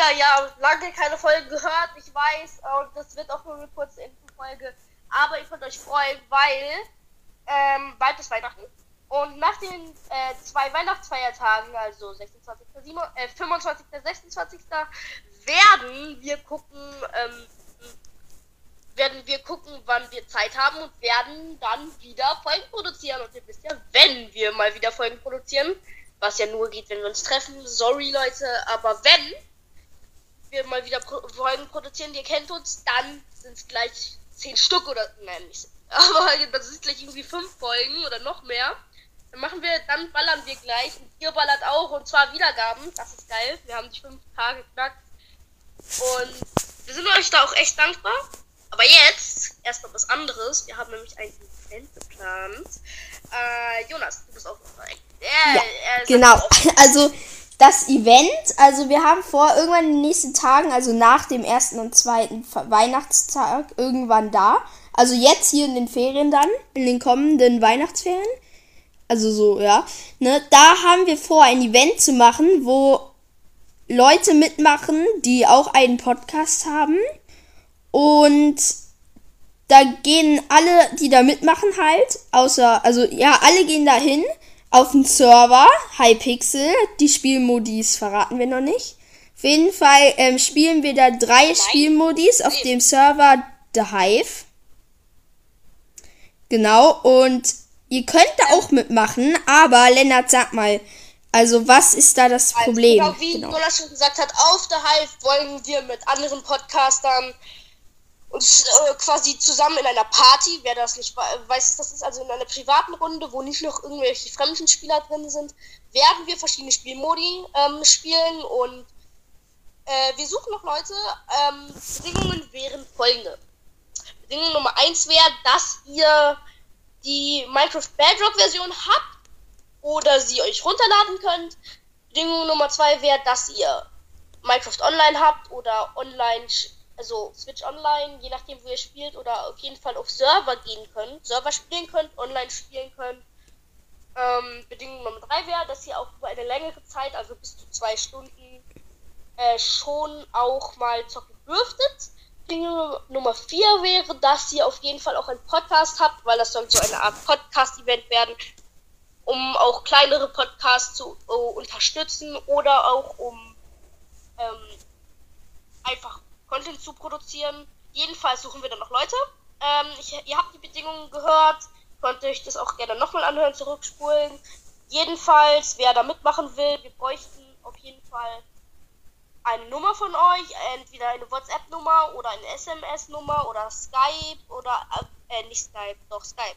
wieder. Ja, lange keine Folge gehört. Ich weiß, und das wird auch nur eine kurze Infofolge. Aber ich könnt euch freuen, weil ähm, bald ist Weihnachten. Und nach den äh, zwei Weihnachtsfeiertagen, also 26. 7, äh, 25. 26. werden wir gucken, ähm, werden wir gucken, wann wir Zeit haben und werden dann wieder Folgen produzieren. Und ihr wisst ja, wenn wir mal wieder Folgen produzieren, was ja nur geht, wenn wir uns treffen. Sorry Leute, aber wenn mal wieder Pro Folgen produzieren, ihr kennt uns, dann sind es gleich zehn Stück oder nein, nicht. Aber das ist gleich irgendwie fünf Folgen oder noch mehr. Dann machen wir, dann ballern wir gleich. Und ihr ballert auch und zwar Wiedergaben. Das ist geil. Wir haben die fünf Tage geknackt. Und wir sind euch da auch echt dankbar. Aber jetzt erstmal was anderes. Wir haben nämlich ein Event geplant. Äh, Jonas, du bist auch noch dabei. Ja, genau. Also das Event, also wir haben vor, irgendwann in den nächsten Tagen, also nach dem ersten und zweiten Weihnachtstag, irgendwann da. Also jetzt hier in den Ferien dann, in den kommenden Weihnachtsferien. Also so, ja. Ne, da haben wir vor, ein Event zu machen, wo Leute mitmachen, die auch einen Podcast haben. Und da gehen alle, die da mitmachen halt, außer, also ja, alle gehen da hin auf den Server, Hypixel. Die Spielmodis verraten wir noch nicht. Auf jeden Fall ähm, spielen wir da drei Nein. Spielmodis auf dem Server The Hive. Genau, und ihr könnt da auch mitmachen, aber Lennart, sag mal, also was ist da das also, Problem? Genau, wie genau. Nola schon gesagt hat, auf The Hive wollen wir mit anderen Podcastern äh, quasi zusammen in einer Party, wer das nicht weiß, das ist also in einer privaten Runde, wo nicht noch irgendwelche fremden Spieler drin sind, werden wir verschiedene Spielmodi ähm, spielen und äh, wir suchen noch Leute. Ähm, Bedingungen wären folgende. Bedingung Nummer eins wäre, dass ihr die Minecraft Bedrock Version habt oder sie euch runterladen könnt. Bedingung Nummer zwei wäre, dass ihr Minecraft Online habt oder online also Switch Online, je nachdem, wo ihr spielt, oder auf jeden Fall auf Server gehen könnt, Server spielen könnt, online spielen könnt. Ähm, Bedingung Nummer 3 wäre, dass ihr auch über eine längere Zeit, also bis zu zwei Stunden, äh, schon auch mal zocken dürftet. Bedingung Nummer 4 wäre, dass ihr auf jeden Fall auch einen Podcast habt, weil das soll so eine Art Podcast-Event werden, um auch kleinere Podcasts zu uh, unterstützen oder auch um ähm, einfach Content zu produzieren. Jedenfalls suchen wir dann noch Leute. Ähm, ich, ihr habt die Bedingungen gehört. Könnt euch das auch gerne nochmal anhören, zurückspulen. Jedenfalls, wer da mitmachen will, wir bräuchten auf jeden Fall eine Nummer von euch, entweder eine WhatsApp-Nummer oder eine SMS-Nummer oder Skype oder äh, nicht Skype, doch Skype.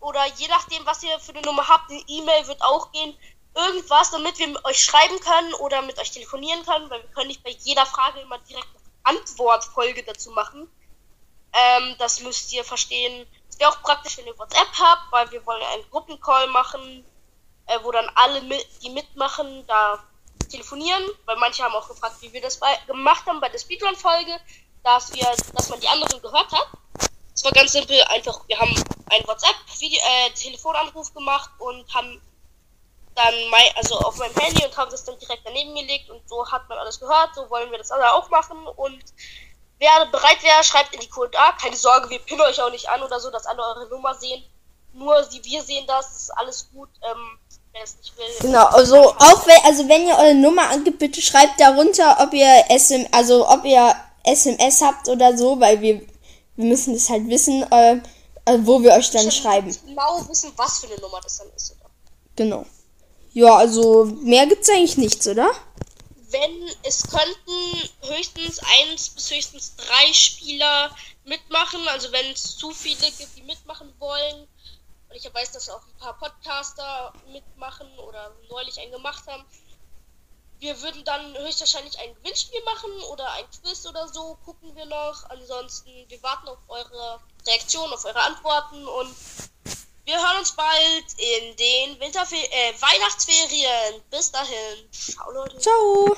Oder je nachdem, was ihr für eine Nummer habt, eine E-Mail wird auch gehen. Irgendwas, damit wir euch schreiben können oder mit euch telefonieren können, weil wir können nicht bei jeder Frage immer direkt Antwortfolge dazu machen. Ähm, das müsst ihr verstehen. Es wäre auch praktisch, wenn ihr WhatsApp habt, weil wir wollen einen Gruppencall machen, äh, wo dann alle, mit, die mitmachen, da telefonieren, weil manche haben auch gefragt, wie wir das bei, gemacht haben bei der Speedrun-Folge, dass wir, dass man die anderen gehört hat. Es war ganz simpel, einfach, wir haben einen WhatsApp-Telefonanruf äh, gemacht und haben dann mein, also auf meinem Handy und haben das dann direkt daneben gelegt und so hat man alles gehört. So wollen wir das alle auch machen und wer bereit wäre, schreibt in die Kommentare. Keine Sorge, wir pinnen euch auch nicht an oder so, dass alle eure Nummer sehen. Nur die wir sehen das, ist alles gut. Ähm, wer es nicht will. Genau, also auch wenn, also wenn ihr eure Nummer angibt, bitte schreibt darunter, ob ihr SM, also ob ihr SMS habt oder so, weil wir, wir müssen das halt wissen, äh, wo wir euch dann schreiben. Genau wissen, was für eine Nummer das dann ist, oder? Genau. Ja, also mehr gibt's eigentlich nichts, oder? Wenn es könnten höchstens eins bis höchstens drei Spieler mitmachen, also wenn es zu viele gibt, die mitmachen wollen. Und ich weiß, dass auch ein paar Podcaster mitmachen oder neulich einen gemacht haben. Wir würden dann höchstwahrscheinlich ein Gewinnspiel machen oder ein Quiz oder so, gucken wir noch. Ansonsten, wir warten auf eure Reaktion, auf eure Antworten und wir hören uns bald in den Winterfer äh, Weihnachtsferien. Bis dahin. Ciao, Leute. Ciao.